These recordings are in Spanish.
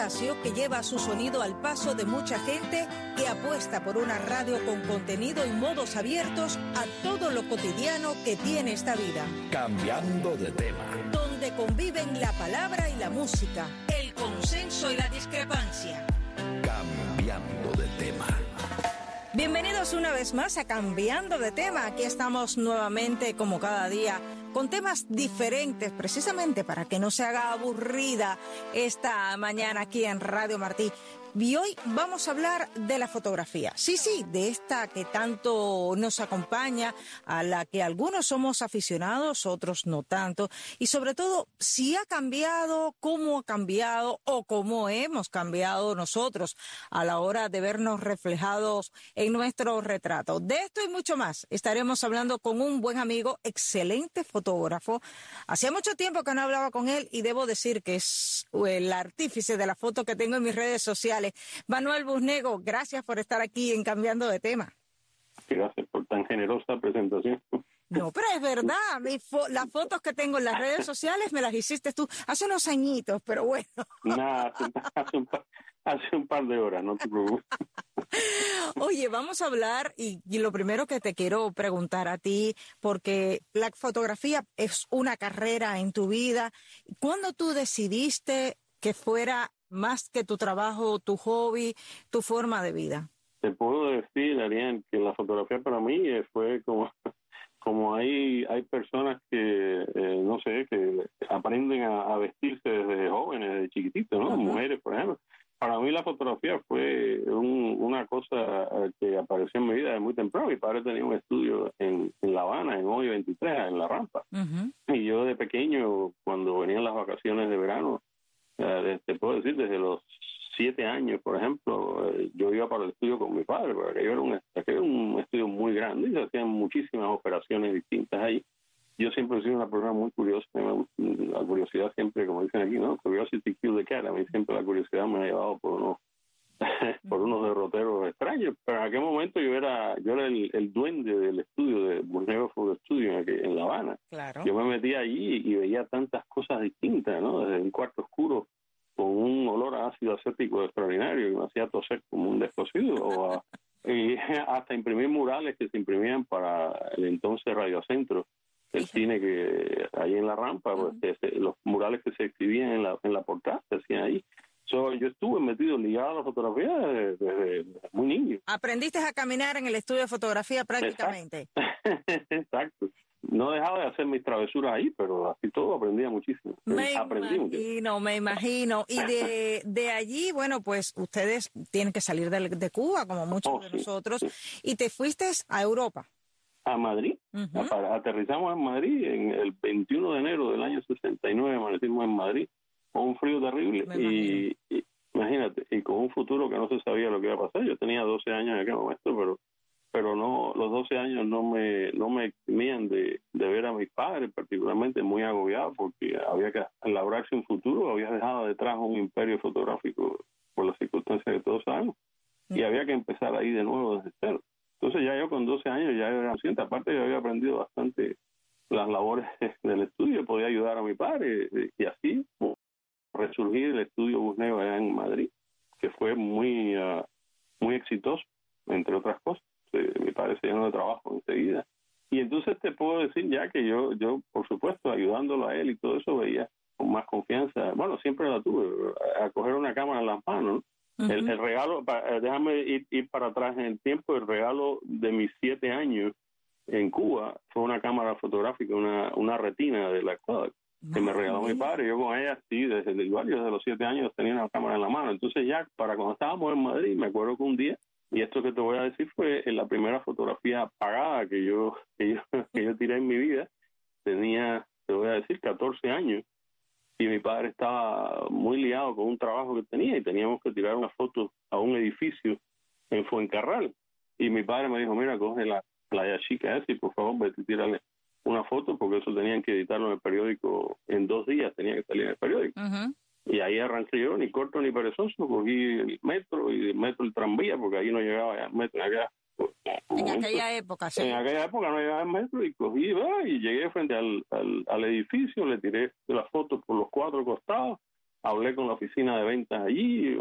espacio que lleva su sonido al paso de mucha gente que apuesta por una radio con contenido y modos abiertos a todo lo cotidiano que tiene esta vida. Cambiando de tema. Donde conviven la palabra y la música, el consenso y la discrepancia. Cambiando de tema. Bienvenidos una vez más a Cambiando de tema. Aquí estamos nuevamente como cada día con temas diferentes precisamente para que no se haga aburrida esta mañana aquí en Radio Martí. Y hoy vamos a hablar de la fotografía. Sí, sí, de esta que tanto nos acompaña, a la que algunos somos aficionados, otros no tanto. Y sobre todo, si ha cambiado, cómo ha cambiado o cómo hemos cambiado nosotros a la hora de vernos reflejados en nuestro retrato. De esto y mucho más estaremos hablando con un buen amigo, excelente fotógrafo. Hacía mucho tiempo que no hablaba con él y debo decir que es el artífice de la foto que tengo en mis redes sociales Manuel Busnego, gracias por estar aquí en Cambiando de Tema. Gracias por tan generosa presentación. No, pero es verdad, las fotos que tengo en las redes sociales me las hiciste tú hace unos añitos, pero bueno. Nada, hace, un, par, de horas, no te preocupes. Oye, vamos a hablar y, y, lo primero que te quiero preguntar a ti, porque la fotografía es una carrera en tu vida. ¿Cuándo tú decidiste que fuera más que tu trabajo, tu hobby, tu forma de vida? Te puedo decir, Arián, que la fotografía para mí fue como, como hay, hay personas que, eh, no sé, que aprenden a, vestirse desde jóvenes, desde chiquititos, ¿no? Mujeres, por ejemplo. Para mí la fotografía fue una cosa que apareció en mi vida de muy temprano. Mi padre tenía un estudio en, La Habana, en hoy 23, en La Rampa. Y yo de pequeño, cuando venían las vacaciones de verano, te puedo decir, desde los siete años, por ejemplo, eh, yo iba para el estudio con mi padre, porque era un, era un estudio muy grande y se hacían muchísimas operaciones distintas ahí. Yo siempre he sido una persona muy curiosa, la curiosidad siempre, como dicen aquí, ¿no? Curiosity killed the cat. A mí siempre la curiosidad me ha llevado por unos, por unos derroteros extraños. Pero en aquel momento yo era yo era el, duende del estudio, de Borneo Photo Studio en, en La Habana. Yo me metía allí y veía tantas cosas distintas, ¿no? Desde un cuarto oscuro con un olor a ácido acético extraordinario que me hacía toser como un descosido o y hasta imprimir murales que se imprimían para el entonces Radiocentro el cine que ahí en la rampa pues, los murales que se exhibían en la en la portada se hacían ahí yo estuve metido ligado a la fotografía desde, muy niño aprendiste a caminar en el estudio de fotografía prácticamente exacto no dejaba de hacer mis travesuras ahí, pero así todo aprendía muchísimo. Me imagino, me imagino. Y de, de allí, bueno, pues ustedes tienen que salir de, de Cuba, como muchos oh, de nosotros, y te fuiste a Europa. A Madrid. Aterrizamos en Madrid en el 21 de enero del año 69, amanecimos en Madrid, con un frío terrible. Y, y, imagínate, y con un futuro que no se sabía lo que iba a pasar. Yo tenía 12 años en aquel momento, pero pero no los 12 años no me no me eximían de, de ver a mis padres particularmente muy agobiados porque había que labrarse un futuro había dejado detrás un imperio fotográfico por las circunstancias que todos sabemos y había que empezar ahí de nuevo desde cero entonces ya yo con 12 años ya era consciente aparte yo había aprendido bastante las labores del estudio podía ayudar a mi padre y así resurgir el estudio Busneo allá en Madrid que fue muy ah, muy exitoso entre otras cosas mi padre se llenó de trabajo enseguida. Y entonces te puedo decir ya que yo, yo por supuesto, ayudándolo a él y todo eso, veía con más confianza. Bueno, siempre la tuve, a coger una cámara en las manos. el, regalo, eh, déjame ir, ir, para atrás en el tiempo, el regalo de mis siete años en Cuba fue una cámara fotográfica, una, una retina de la Kodak que me regaló mi padre. Yo con ella, sí, desde igual, yo desde los siete años tenía una cámara en la mano. Entonces ya, para cuando estábamos en Madrid, me acuerdo que un día y esto que te voy a decir fue la primera fotografía pagada que yo, que yo, que yo tiré en mi vida. Tenía, te voy a decir, 14 años y mi padre estaba muy liado con un trabajo que tenía y teníamos que tirar una foto a un edificio en Fuencarral. Y mi padre me dijo, mira, coge la playa chica esa y por favor vete a tirarle una foto porque eso tenían que editarlo en el periódico en dos días, tenía que salir en el periódico. Y ahí arranqué yo, ni corto ni perezoso, cogí el metro y el metro el tranvía, porque ahí no llegaba el metro acá. En aquella época, sí. En aquella época no llegaba el metro y cogí y llegué frente al, al, edificio, le tiré la foto por los cuatro costados hablé con la oficina de ventas allí,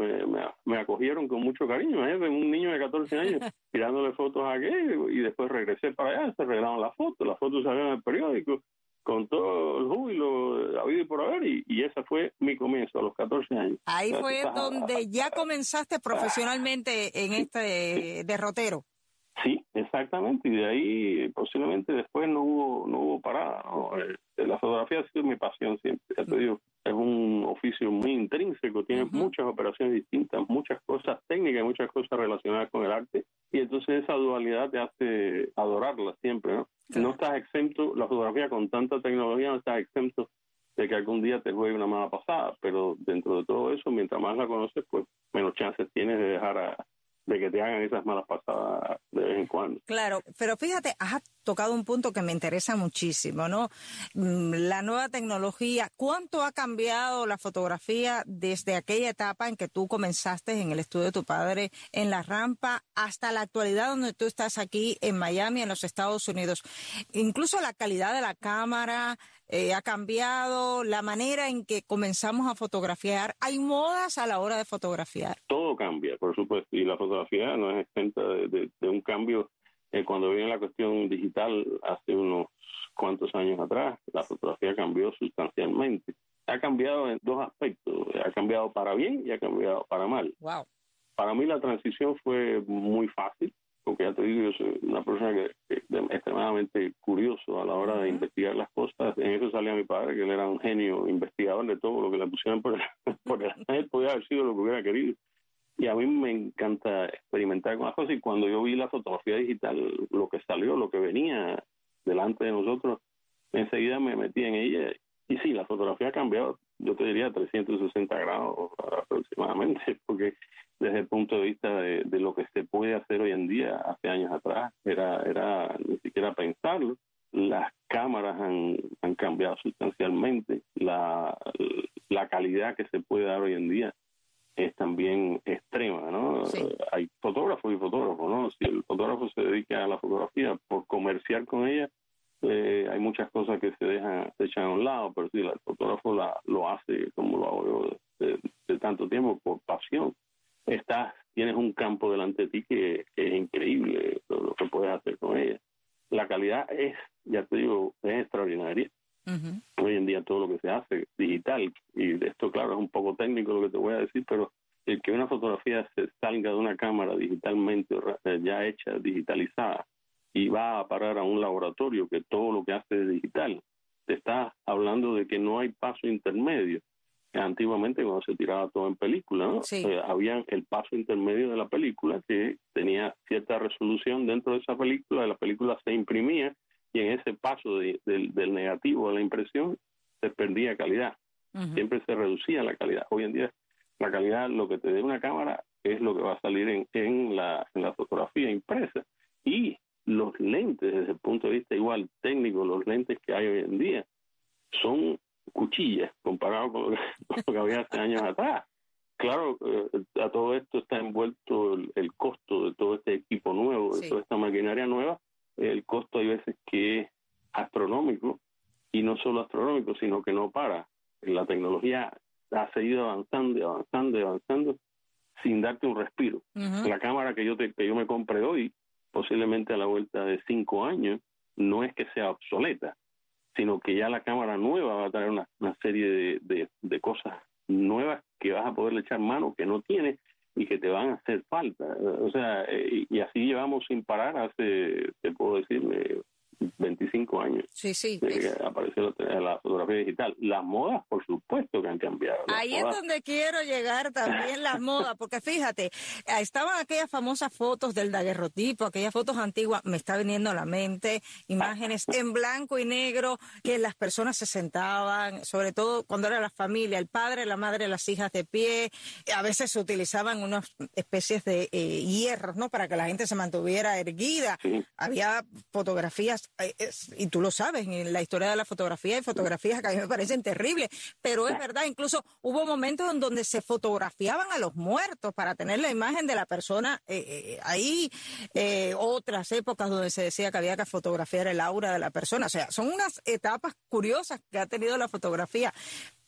me, acogieron con mucho cariño, ¿eh? un niño de 14 años tirándole fotos a aquel y después regresé para allá, se arreglaron las fotos, las fotos salieron en el periódico con todo el júbilo habido y por haber y, y ese fue mi comienzo a los 14 años. Ahí fue donde ya comenzaste profesionalmente en este derrotero. Sí, exactamente, y de ahí posiblemente después no hubo no hubo parada. Eh, la fotografía ha sido mi pasión siempre, ya te digo, es un oficio muy intrínseco, tiene muchas operaciones distintas, muchas cosas técnicas, muchas cosas relacionadas con el arte, y entonces esa dualidad te hace adorarla siempre, ¿no? No estás exento, la fotografía con tanta tecnología no estás exento de que algún día te juegue una mala pasada, pero dentro de todo eso, mientras más la conoces, pues menos chances tienes de dejar a, de que te hagan esas malas pasadas de vez en cuando. Claro, pero fíjate, has tocado un punto que me interesa muchísimo, ¿no? Mm, la nueva tecnología, ¿cuánto ha cambiado la fotografía desde aquella etapa en que tú comenzaste en el estudio de tu padre en la rampa hasta la actualidad donde tú estás aquí en Miami, en los Estados Unidos? Incluso la calidad de la cámara, eh, ha cambiado la manera en que comenzamos a fotografiar. ¿Hay modas a la hora de fotografiar? Todo cambia, por supuesto, y la fotografía no es exenta de, un cambio. Eh, cuando viene la cuestión digital hace unos cuantos años atrás, la fotografía cambió sustancialmente. Ha cambiado en dos aspectos, ha cambiado para bien y ha cambiado para mal. Wow. Para mí la transición fue muy fácil porque ya te digo, yo soy una persona que, es extremadamente curioso a la hora de investigar las cosas. En eso salía mi padre, que él era un genio investigador de todo lo que le pusieron por, por el podía haber sido lo que hubiera querido. Y a mí me encanta experimentar con las cosas y cuando yo vi la fotografía digital, lo que salió, lo que venía delante de nosotros, enseguida me metí en ella. Y sí, la fotografía ha cambiado, yo te diría 360 grados aproximadamente, porque desde el punto de vista de, lo que se puede hacer hoy en día, hace años atrás, era, era ni siquiera pensarlo. Las cámaras han, han cambiado sustancialmente, la, la calidad que se puede dar hoy en día es también extrema, ¿no? Hay fotógrafos y fotógrafos, ¿no? Si el fotógrafo se dedica a la fotografía por comerciar con ella, eh, hay muchas cosas que se dejan, se echan a un lado, pero si el fotógrafo lo hace como lo hago yo de tanto tiempo, por pasión estás, tienes un campo delante de ti que, es increíble lo, que puedes hacer con ella. La calidad es, ya te digo, es extraordinaria. Hoy en día todo lo que se hace digital, y de esto claro es un poco técnico lo que te voy a decir, pero el que una fotografía se salga de una cámara digitalmente eh, ya hecha, digitalizada, y va a parar a un laboratorio que todo lo que hace es digital, te está hablando de que no hay paso intermedio antiguamente cuando se tiraba todo en ¿no? Eh, había el paso intermedio de la película que tenía cierta resolución dentro de esa película, la película se imprimía y en ese paso del negativo a la impresión se perdía calidad, siempre se reducía la calidad. Hoy en día la calidad, lo que te dé una cámara es lo que va a salir en, en, la, en la fotografía impresa y los lentes desde el punto de vista igual técnico, los lentes que hay hoy en día son cuchillas comparado con lo que, había hace años atrás. Claro, eh, a todo esto está envuelto el, costo de todo este equipo nuevo, de toda esta maquinaria nueva. El costo hay veces que es astronómico y no solo astronómico, sino que no para. La tecnología ha seguido avanzando avanzando avanzando sin darte un respiro. La cámara que yo, te, que yo me compré hoy, posiblemente a la vuelta de cinco años, no es que sea obsoleta, sino que ya la cámara nueva va a traer una, serie de, de, cosas nuevas que vas a poderle echar mano que no tienes y que te van a hacer falta. O sea, eh, y así llevamos sin parar hace, te puedo decir, 25 años. Sí, sí. Desde que apareció la, fotografía digital. Las modas, por supuesto, que han cambiado. Ahí es donde quiero llegar también las modas, porque fíjate, estaban aquellas famosas fotos del daguerrotipo, aquellas fotos antiguas, me está viniendo a la mente imágenes en blanco y negro, que las personas se sentaban, sobre todo cuando era la familia, el padre, la madre, las hijas de pie, a veces se utilizaban unas especies de eh, hierros, ¿no? Para que la gente se mantuviera erguida. Había fotografías y tú lo sabes, en la historia de la fotografía hay fotografías que a mí me parecen terribles, pero es verdad, incluso hubo momentos en donde se fotografiaban a los muertos para tener la imagen de la persona eh, eh, ahí, eh, otras épocas donde se decía que había que fotografiar el aura de la persona, o sea, son unas etapas curiosas que ha tenido la fotografía,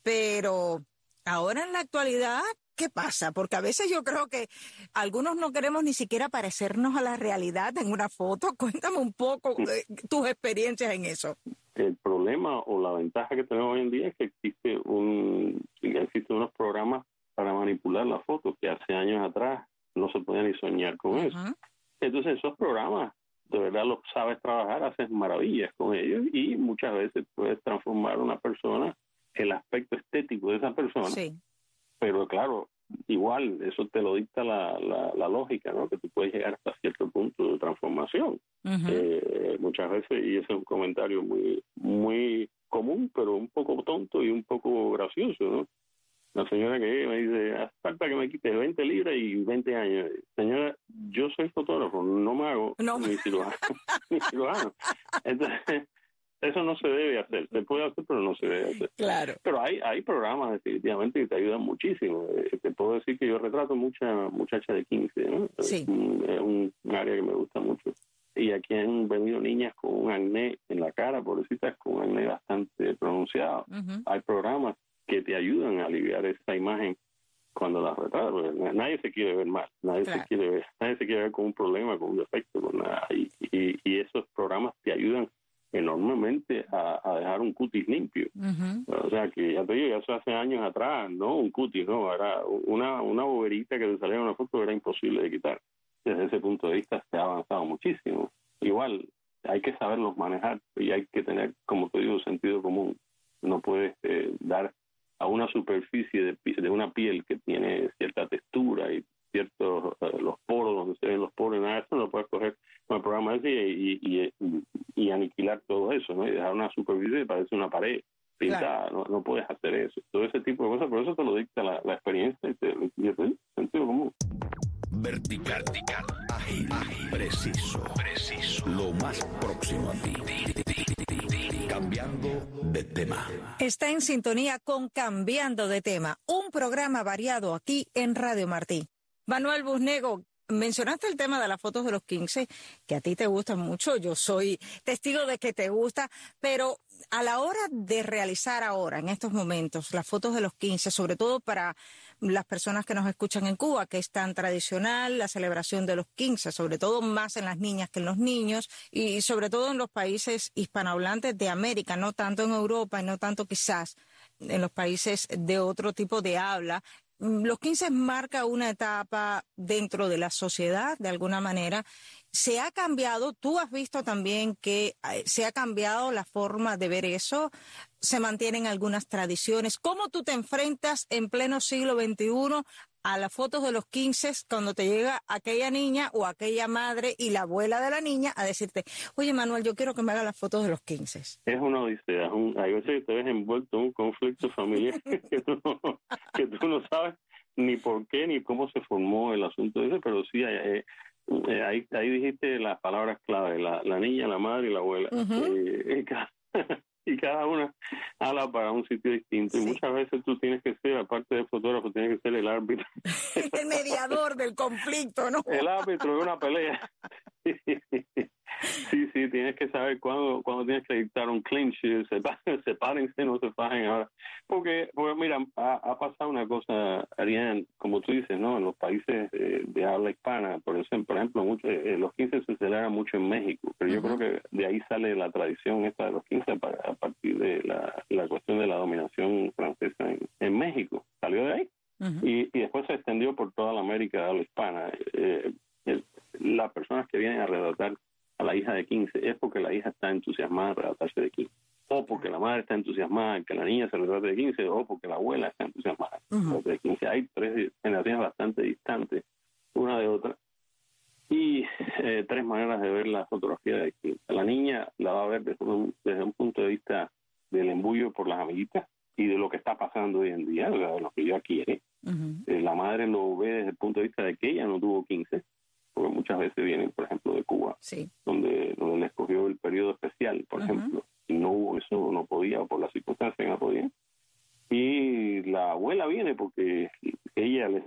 pero Ahora en la actualidad, ¿qué pasa? Porque a veces yo creo que algunos no queremos ni siquiera parecernos a la realidad en una foto. Cuéntame un poco tus experiencias en eso. El problema o la ventaja que tenemos hoy en día es que existe un, existen unos programas para manipular la foto que hace años atrás no se podía ni soñar con eso. Entonces esos programas de verdad los sabes trabajar, haces maravillas con ellos y muchas veces puedes transformar a una persona, el aspecto estético de esa persona. Sí. Pero claro, igual eso te lo dicta la, la, lógica, ¿no? Que tú puedes llegar hasta cierto punto de transformación. Eh, muchas veces, y ese es un comentario muy, muy común, pero un poco tonto y un poco gracioso, ¿no? La señora que me dice, hace falta que me quite 20 libras y 20 años. Señora, yo soy fotógrafo, no me hago ni cirujano. ni cirujano. Entonces, eso no se debe hacer. Se puede hacer, pero no se debe hacer. Claro. Pero hay hay programas definitivamente que te ayudan muchísimo. Eh, te puedo decir que yo retrato mucha muchacha de 15, ¿no? Sí. Es, un, área que me gusta mucho. Y aquí han venido niñas con un acné en la cara, pobrecitas, con un acné bastante pronunciado. Hay programas que te ayudan a aliviar esa imagen cuando la retratas. Nadie se quiere ver mal, nadie se quiere ver, nadie se quiere ver con un problema, con un defecto, con nada. Y, y, esos programas te ayudan enormemente a, dejar un cutis limpio. O sea que ya te digo, eso hace años atrás, no un cutis, no, era una, una boberita que te salía en una foto era imposible de quitar. Desde ese punto de vista se ha avanzado muchísimo. Igual hay que saberlos manejar y hay que tener, como te digo, sentido común. No puedes eh, dar a una superficie de, de una piel que tiene cierta textura y ciertos eh, los poros donde se ven los poros nada eso no lo puedes coger con el programa ese y, y, y, aniquilar todo eso no y dejar una superficie que parece una pared pintada no, no puedes hacer eso. Todo ese tipo de cosas por eso te lo dicta la, la experiencia y te, sentido común vertical, vertical ágil, ágil, preciso, preciso, lo más próximo a ti. Cambiando de tema. Está en sintonía con Cambiando de tema, un programa variado aquí en Radio Martí. Manuel Busnego, mencionaste el tema de las fotos de los 15, que a ti te gustan mucho, yo soy testigo de que te gusta, pero a la hora de realizar ahora, en estos momentos, las fotos de los 15, sobre todo para las personas que nos escuchan en Cuba, que es tan tradicional la celebración de los 15, sobre todo más en las niñas que en los niños, y sobre todo en los países hispanohablantes de América, no tanto en Europa y no tanto quizás en los países de otro tipo de habla, los 15 marca una etapa dentro de la sociedad, de alguna manera. Se ha cambiado, tú has visto también que eh, se ha cambiado la forma de ver eso, se mantienen algunas tradiciones. ¿Cómo tú te enfrentas en pleno siglo XXI a las fotos de los 15 cuando te llega aquella niña o aquella madre y la abuela de la niña a decirte, oye Manuel, yo quiero que me haga las fotos de los 15. Es una odisea, un, hay veces que te ves envuelto en un conflicto familiar que, tú no, que tú no sabes ni por qué ni cómo se formó el asunto ese, pero sí eh, eh, ahí, ahí dijiste las palabras clave, la, la niña, la madre y la abuela. Eh, y cada una habla para un sitio distinto. Y muchas veces tú tienes que ser, aparte de fotógrafo, tienes que ser el árbitro. el mediador del conflicto, ¿no? El árbitro de una pelea. Sí, sí, tienes que saber cuándo, cuándo tienes que dictar un clinch, sepárense, no se fajen ahora. Porque, pues mira, ha, pasado una cosa, Ariane, como tú dices, ¿no? En los países eh, de habla hispana, por ejemplo, por ejemplo mucho, eh, los 15 se celebran mucho en México, pero yo creo que de ahí sale la tradición esta de los 15 a, partir de la, la, cuestión de la dominación francesa en, México. Salió de ahí. y, y, después se extendió por toda la América de habla hispana. Eh, las personas que vienen a redactar a la hija de 15 es porque la hija está entusiasmada en relatarse de 15 o porque la madre está entusiasmada en que la niña se retrate de 15 o porque la abuela está entusiasmada de 15. Hay tres generaciones bastante distantes una de otra y eh, tres maneras de ver la fotografía de 15. La niña la va a ver desde un, desde un punto de vista del embullo por las amiguitas y de lo que está pasando hoy en día, de lo que ella quiere. Eh, la madre lo ve desde el punto de vista de que ella no tuvo 15 porque muchas veces vienen, por ejemplo, de Cuba, donde, donde le escogió el periodo especial, por ejemplo, y no hubo eso, no podía, o por las circunstancias no podía. Y la abuela viene porque ella le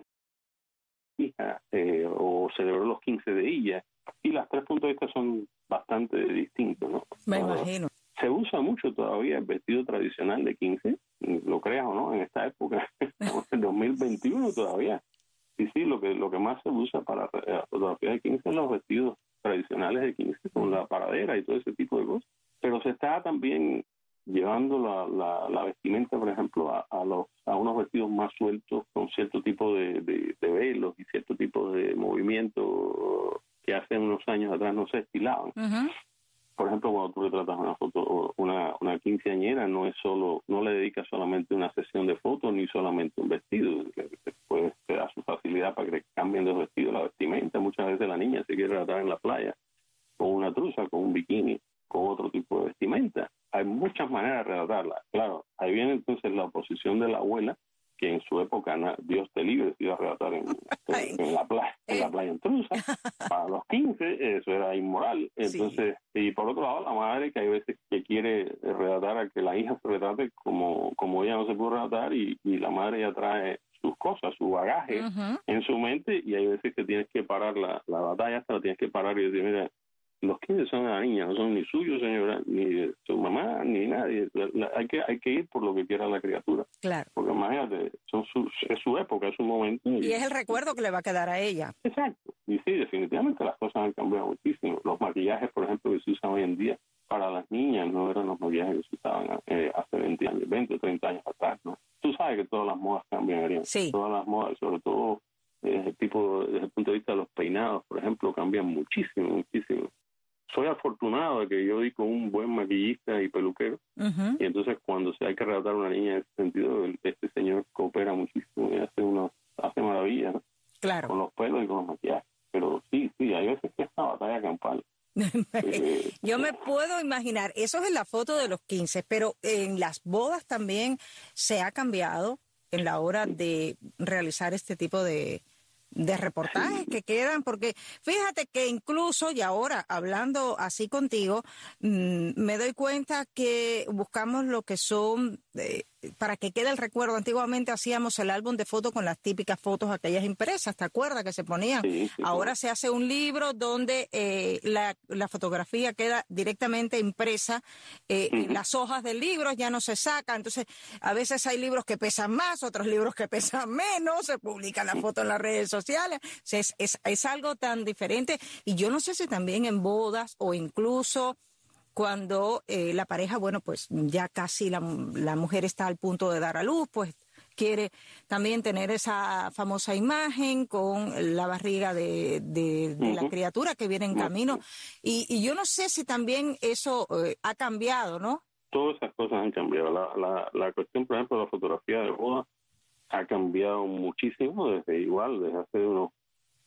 hija eh, o celebró los 15 de ella, y las tres puntos de vista son bastante distintos, ¿no? Me imagino. Se usa mucho todavía el vestido tradicional de 15, lo creas o no, en esta época, en 2021 todavía. Y sí, lo que lo que más se usa para la fotografía de 15 son los vestidos tradicionales de 15 con la paradera y todo ese tipo de cosas. Pero se está también llevando la, la, vestimenta, por ejemplo, a, a, los, a unos vestidos más sueltos con cierto tipo de, de, velos y cierto tipo de movimiento que hace unos años atrás no se estilaban. Por ejemplo, cuando tú retratas una foto, una, una quinceañera, no es solo, no le dedicas solamente una sesión de fotos ni solamente un vestido. Después da su facilidad para que cambien de vestido la vestimenta. Muchas veces la niña se quiere retratar en la playa con una truza, con un bikini, con otro tipo de vestimenta hay muchas maneras de relatarla. Claro, ahí viene entonces la oposición de la abuela, que en su época Dios te libre se iba a relatar en, la playa, en la playa intrusa. Para los 15 eso era inmoral. Entonces, y por otro lado, la madre que hay veces que quiere relatar a que la hija se retrate como, como ella no se puede relatar y, la madre ya trae cosas, su bagaje en su mente y hay veces que tienes que parar la, la batalla, hasta la tienes que parar y decir, mira, los 15 son de la niña, no son ni suyos, señora, ni de su mamá, ni nadie. hay, que, hay que ir por lo que quiera la criatura. Claro. Porque imagínate, son su, es su época, es su momento. Y, es el recuerdo que le va a quedar a ella. Exacto. Y sí, definitivamente las cosas han cambiado muchísimo. Los maquillajes, por ejemplo, que se usan hoy en día para las niñas no eran los maquillajes que se usaban eh, hace 20 años, 20 o 30 años atrás, ¿no? Sabes que todas las modas cambian, Sí. Todas las modas, sobre todo desde el, tipo, desde el punto de vista de los peinados, por ejemplo, cambian muchísimo, muchísimo soy afortunado de que yo di con un buen maquillista y peluquero. Y entonces cuando se hay que relatar a una niña en ese sentido, este señor coopera muchísimo y hace unos, hace maravillas, Claro. Con los pelos y con los maquillajes. Pero sí, sí, hay veces que es una batalla campal. Yo me puedo imaginar, eso es en la foto de los 15, pero en las bodas también se ha cambiado en la hora de realizar este tipo de, de reportajes que quedan, porque fíjate que incluso, y ahora hablando así contigo, mm, me doy cuenta que buscamos lo que son eh, para que quede el recuerdo, antiguamente hacíamos el álbum de fotos con las típicas fotos aquellas impresas, ¿te acuerdas que se ponían? Ahora se hace un libro donde eh, la, fotografía queda directamente impresa eh, en las hojas del libro, ya no se saca, entonces a veces hay libros que pesan más, otros libros que pesan menos, se publican las fotos en las redes sociales, es, es, es algo tan diferente. Y yo no sé si también en bodas o incluso cuando eh, la pareja, bueno, pues ya casi la, mujer está al punto de dar a luz, pues quiere también tener esa famosa imagen con la barriga de, la criatura que viene en camino. Y, yo no sé si también eso eh, ha cambiado, ¿no? Todas esas cosas han cambiado. La, la, cuestión, por ejemplo, de la fotografía de boda ha cambiado muchísimo desde igual, desde hace unos,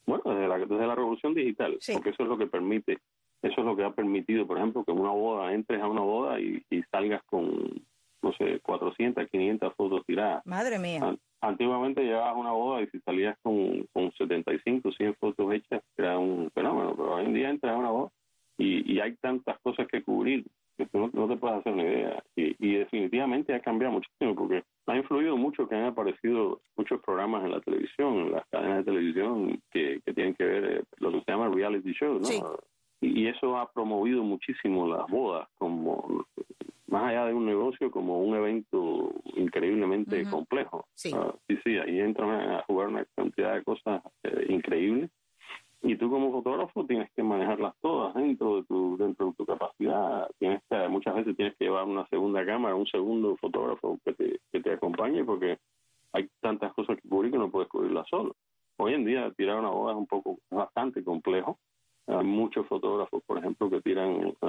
bueno, desde la, desde la revolución digital, porque eso es lo que permite eso es lo que ha permitido, por ejemplo, que una boda, entres a una boda y, salgas con, no sé, 400, 500 fotos tiradas. Madre mía. Antiguamente llegabas a una boda y si salías con, con 75, 100 fotos hechas, era un fenómeno, pero hoy en día entras a una boda y, y hay tantas cosas que cubrir que tú no, te puedes hacer una idea. Y, y, definitivamente ha cambiado muchísimo porque ha influido mucho que han aparecido muchos programas en la televisión, en las cadenas de televisión que, que tienen que ver eh, lo que se llama reality show, ¿no? Y eso ha promovido muchísimo las bodas como más allá de un negocio como un evento increíblemente complejo. Sí. Ah, sí sí ahí entran a jugar una cantidad de cosas eh, increíbles. Y tú como fotógrafo tienes que manejarlas todas dentro de tu dentro de tu capacidad. Tienes que muchas veces tienes que llevar una segunda cámara un segundo fotógrafo que te, que te acompañe porque hay tantas cosas que cubrir que no puedes cubrirlas solo. Hoy en día tirar una boda es un poco bastante complejo hay muchos fotógrafos, por ejemplo, que tiran uh,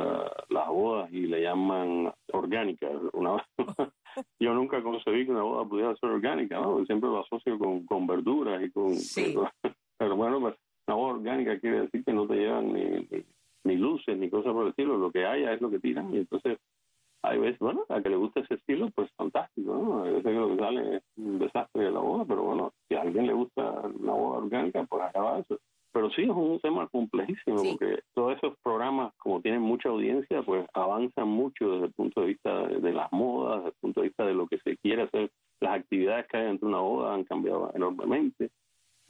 las bodas y le llaman orgánicas. Una, yo nunca concebí que una boda pudiera ser orgánica, ¿no? Siempre lo asocio con, con verduras y con... Pero bueno, pues, una boda orgánica quiere decir que no te llevan ni, ni, luces ni cosas por el estilo. Lo que haya es lo que tiran. Y entonces, hay veces, bueno, a que le guste ese estilo, pues fantástico, ¿no? A veces que lo que sale es un desastre de la boda, pero bueno, si a alguien le gusta una boda orgánica, pues acaba eso. Pero sí es un tema complejísimo porque todos esos programas, como tienen mucha audiencia, pues avanzan mucho desde el punto de vista de, las modas, desde el punto de vista de lo que se quiere hacer. Las actividades que hay dentro de una boda han cambiado enormemente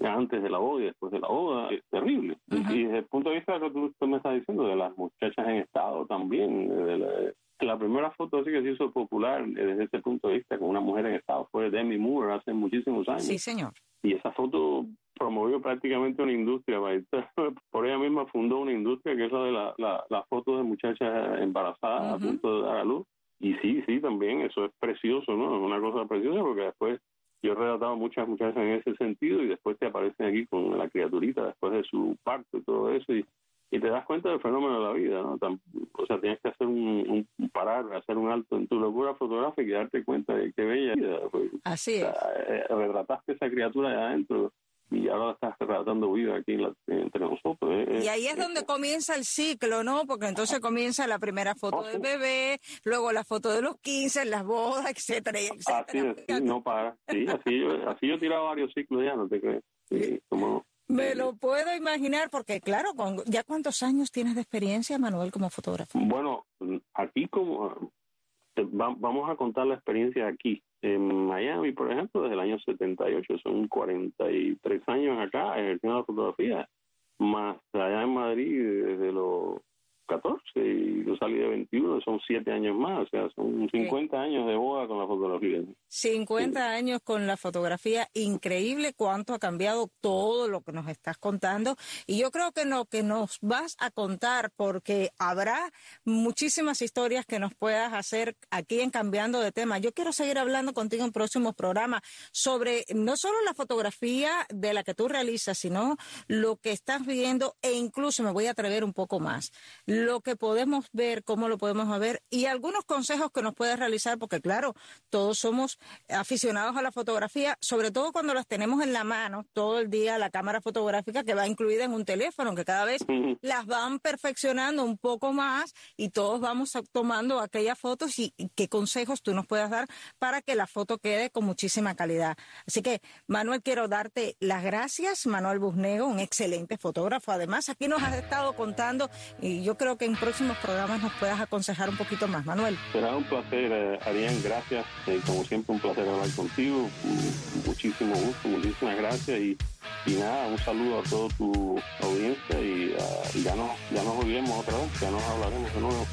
antes de la boda y después de la boda, es terrible. y, desde el punto de vista de lo que tú, me estás diciendo, de las muchachas en estado también, de la primera foto así que se hizo popular desde ese punto de vista con una mujer en estado fue Demi Moore hace muchísimos años. Sí, señor. Y esa foto promovió prácticamente una industria. Por ella misma fundó una industria que es la de la, la, la foto de muchachas embarazadas a punto de dar a luz. Y sí, sí, también eso es precioso, ¿no? Es una cosa preciosa porque después yo he relatado muchas muchachas en ese sentido y después te aparecen aquí con la criaturita después de su parto y todo eso y, y te das cuenta del fenómeno de la vida, ¿no? o sea, tienes que hacer un, un, parar, hacer un alto en tu locura fotográfica y darte cuenta de qué bella vida. Pues, Así es. Eh, retrataste esa criatura de adentro y ahora estás tratando vida aquí entre nosotros. ¿eh? y ahí es, donde comienza el ciclo, ¿no? Porque entonces comienza la primera foto del bebé, luego la foto de los 15, las bodas, etcétera, etcétera. Así es, no para. Sí, así yo, así yo he tirado varios ciclos ya, no te crees. como, me lo puedo imaginar porque, claro, con, ¿ya cuántos años tienes de experiencia, Manuel, como fotógrafo? Bueno, aquí como vamos a contar la experiencia aquí. En Miami, por ejemplo, desde el año 78, son 43 años acá ejerciendo la fotografía, más allá en Madrid desde los 14 y yo salí de 21, son 7 años más, o sea, son 50 años de boda con la fotografía. 50 años con la fotografía, increíble cuánto ha cambiado todo lo que nos estás contando y yo creo que lo que nos vas a contar, porque habrá muchísimas historias que nos puedas hacer aquí en Cambiando de Tema. Yo quiero seguir hablando contigo en próximos programas sobre no solo la fotografía de la que tú realizas, sino lo que estás viendo e incluso me voy a atrever un poco más lo que podemos ver, cómo lo podemos ver y algunos consejos que nos puedes realizar, porque claro, todos somos aficionados a la fotografía, sobre todo cuando las tenemos en la mano todo el día, la cámara fotográfica que va incluida en un teléfono, que cada vez las van perfeccionando un poco más y todos vamos tomando aquellas fotos y, qué consejos tú nos puedas dar para que la foto quede con muchísima calidad. Así que, Manuel, quiero darte las gracias. Manuel Busnego, un excelente fotógrafo. Además, aquí nos has estado contando y yo creo que en próximos programas nos puedas aconsejar un poquito más, Manuel. Será un placer, eh, Arián, gracias. Eh, como siempre, un placer hablar contigo. Muchísimo gusto, muchísimas gracias. Y, y nada, un saludo a toda tu audiencia y, ah, ya, nos, ya nos oiremos otra vez, ya nos hablaremos de nuevo.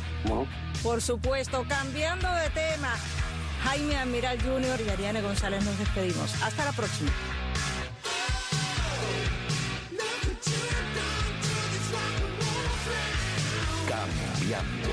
Por supuesto, cambiando de tema. Jaime Admiral Jr. y Ariane González nos despedimos. Hasta la próxima. Cambiando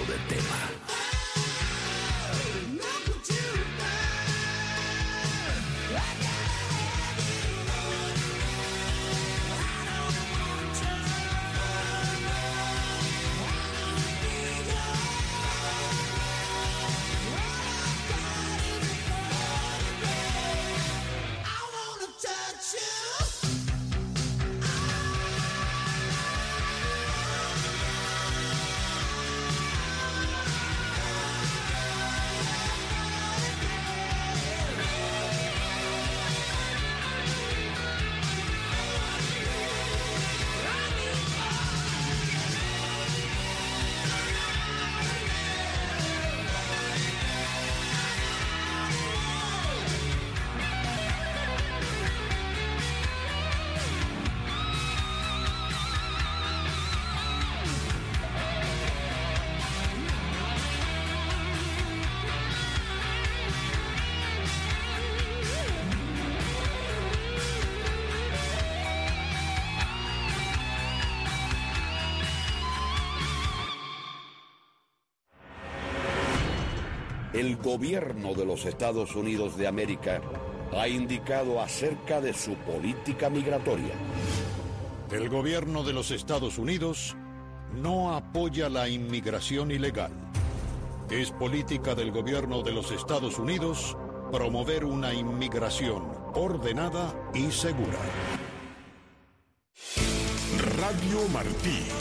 el gobierno de los Estados Unidos de América ha indicado acerca de su política migratoria. El gobierno de los Estados Unidos no apoya la inmigración ilegal. Es política del gobierno de los Estados Unidos promover una inmigración ordenada y segura. Radio Martí